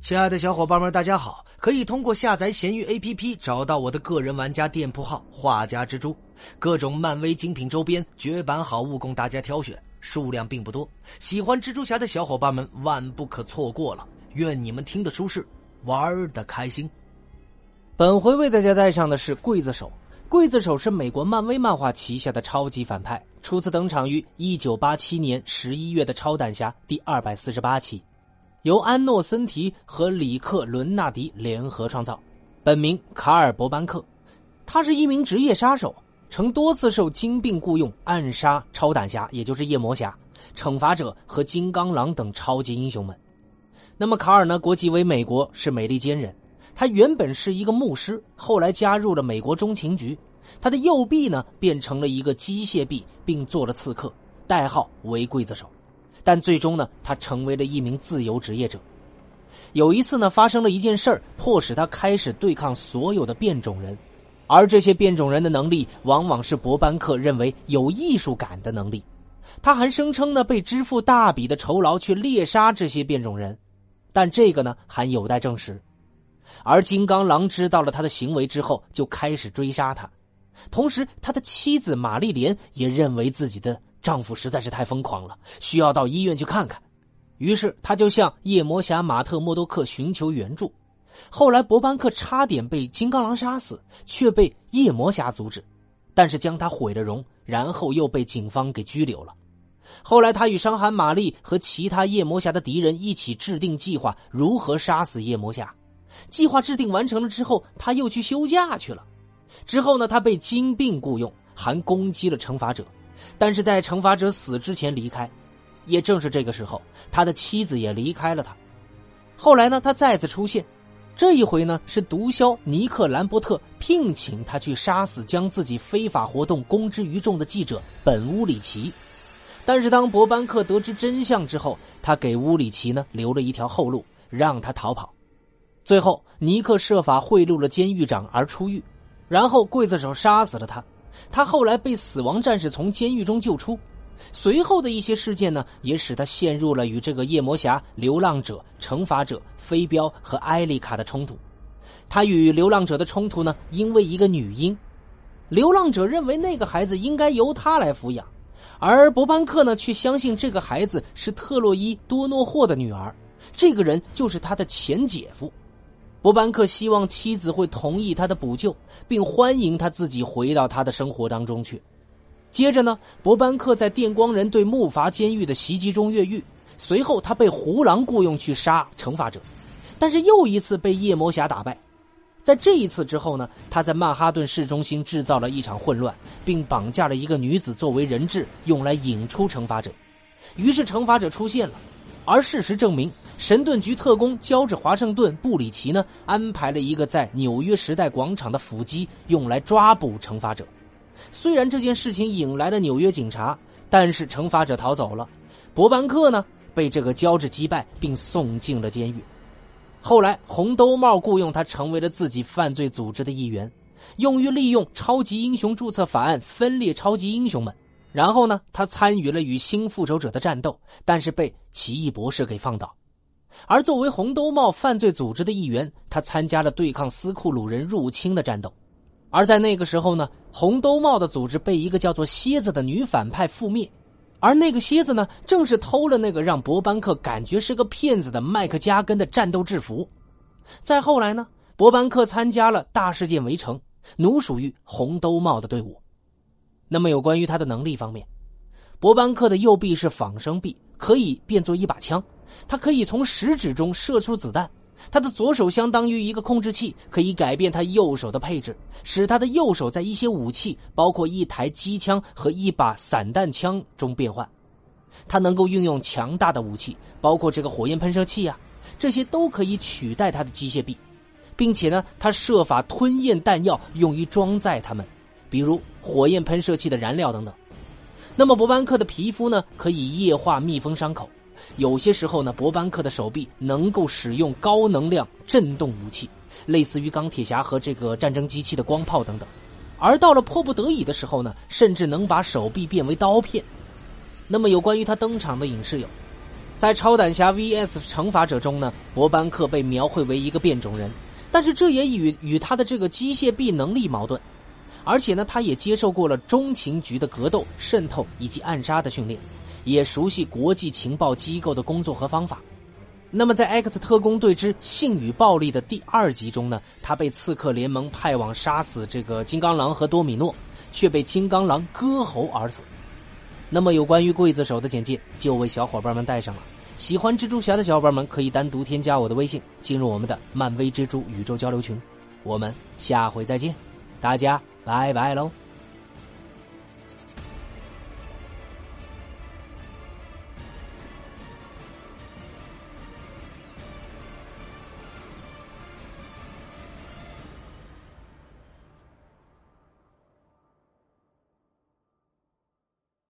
亲爱的小伙伴们，大家好！可以通过下载闲鱼 APP 找到我的个人玩家店铺号“画家蜘蛛”，各种漫威精品周边、绝版好物供大家挑选，数量并不多。喜欢蜘蛛侠的小伙伴们万不可错过了！愿你们听得舒适，玩的开心。本回为大家带上的是刽子手。刽子手是美国漫威漫画旗下的超级反派，初次登场于1987年11月的《超胆侠》第248期。由安诺森提和里克伦纳迪联合创造，本名卡尔伯班克，他是一名职业杀手，曾多次受金并雇佣暗杀超胆侠，也就是夜魔侠、惩罚者和金刚狼等超级英雄们。那么卡尔呢？国籍为美国，是美利坚人。他原本是一个牧师，后来加入了美国中情局。他的右臂呢，变成了一个机械臂，并做了刺客，代号为刽子手。但最终呢，他成为了一名自由职业者。有一次呢，发生了一件事儿，迫使他开始对抗所有的变种人，而这些变种人的能力，往往是博班克认为有艺术感的能力。他还声称呢，被支付大笔的酬劳去猎杀这些变种人，但这个呢，还有待证实。而金刚狼知道了他的行为之后，就开始追杀他。同时，他的妻子玛丽莲也认为自己的。丈夫实在是太疯狂了，需要到医院去看看。于是，他就向夜魔侠马特·默多克寻求援助。后来，博班克差点被金刚狼杀死，却被夜魔侠阻止，但是将他毁了容，然后又被警方给拘留了。后来，他与伤寒玛丽和其他夜魔侠的敌人一起制定计划，如何杀死夜魔侠。计划制定完成了之后，他又去休假去了。之后呢，他被金并雇佣，还攻击了惩罚者。但是在惩罚者死之前离开，也正是这个时候，他的妻子也离开了他。后来呢，他再次出现，这一回呢是毒枭尼克兰伯特聘请他去杀死将自己非法活动公之于众的记者本乌里奇。但是当博班克得知真相之后，他给乌里奇呢留了一条后路，让他逃跑。最后，尼克设法贿赂了监狱长而出狱，然后刽子手杀死了他。他后来被死亡战士从监狱中救出，随后的一些事件呢，也使他陷入了与这个夜魔侠、流浪者、惩罚者、飞镖和艾丽卡的冲突。他与流浪者的冲突呢，因为一个女婴，流浪者认为那个孩子应该由他来抚养，而博班克呢，却相信这个孩子是特洛伊多诺霍的女儿，这个人就是他的前姐夫。博班克希望妻子会同意他的补救，并欢迎他自己回到他的生活当中去。接着呢，博班克在电光人对木筏监狱的袭击中越狱，随后他被胡狼雇佣去杀惩罚者，但是又一次被夜魔侠打败。在这一次之后呢，他在曼哈顿市中心制造了一场混乱，并绑架了一个女子作为人质，用来引出惩罚者。于是惩罚者出现了。而事实证明，神盾局特工乔治·华盛顿·布里奇呢，安排了一个在纽约时代广场的伏击，用来抓捕惩罚者。虽然这件事情引来了纽约警察，但是惩罚者逃走了。博班克呢，被这个乔治击败，并送进了监狱。后来，红兜帽雇佣他成为了自己犯罪组织的一员，用于利用超级英雄注册法案分裂超级英雄们。然后呢，他参与了与新复仇者的战斗，但是被奇异博士给放倒。而作为红兜帽犯罪组织的一员，他参加了对抗斯库鲁人入侵的战斗。而在那个时候呢，红兜帽的组织被一个叫做蝎子的女反派覆灭。而那个蝎子呢，正是偷了那个让博班克感觉是个骗子的麦克加根的战斗制服。再后来呢，博班克参加了大事件围城，奴属于红兜帽的队伍。那么有关于他的能力方面，博班克的右臂是仿生臂，可以变作一把枪。他可以从食指中射出子弹。他的左手相当于一个控制器，可以改变他右手的配置，使他的右手在一些武器，包括一台机枪和一把散弹枪中变换。他能够运用强大的武器，包括这个火焰喷射器啊，这些都可以取代他的机械臂，并且呢，他设法吞咽弹药，用于装载他们。比如火焰喷射器的燃料等等，那么博班克的皮肤呢，可以液化密封伤口。有些时候呢，博班克的手臂能够使用高能量震动武器，类似于钢铁侠和这个战争机器的光炮等等。而到了迫不得已的时候呢，甚至能把手臂变为刀片。那么有关于他登场的影视有：在《超胆侠 VS 惩罚者》中呢，博班克被描绘为一个变种人，但是这也与与他的这个机械臂能力矛盾。而且呢，他也接受过了中情局的格斗、渗透以及暗杀的训练，也熟悉国际情报机构的工作和方法。那么，在《X 特工队之性与暴力》的第二集中呢，他被刺客联盟派往杀死这个金刚狼和多米诺，却被金刚狼割喉而死。那么，有关于刽子手的简介就为小伙伴们带上了。喜欢蜘蛛侠的小伙伴们可以单独添加我的微信，进入我们的漫威蜘蛛宇宙交流群。我们下回再见，大家。拜拜喽。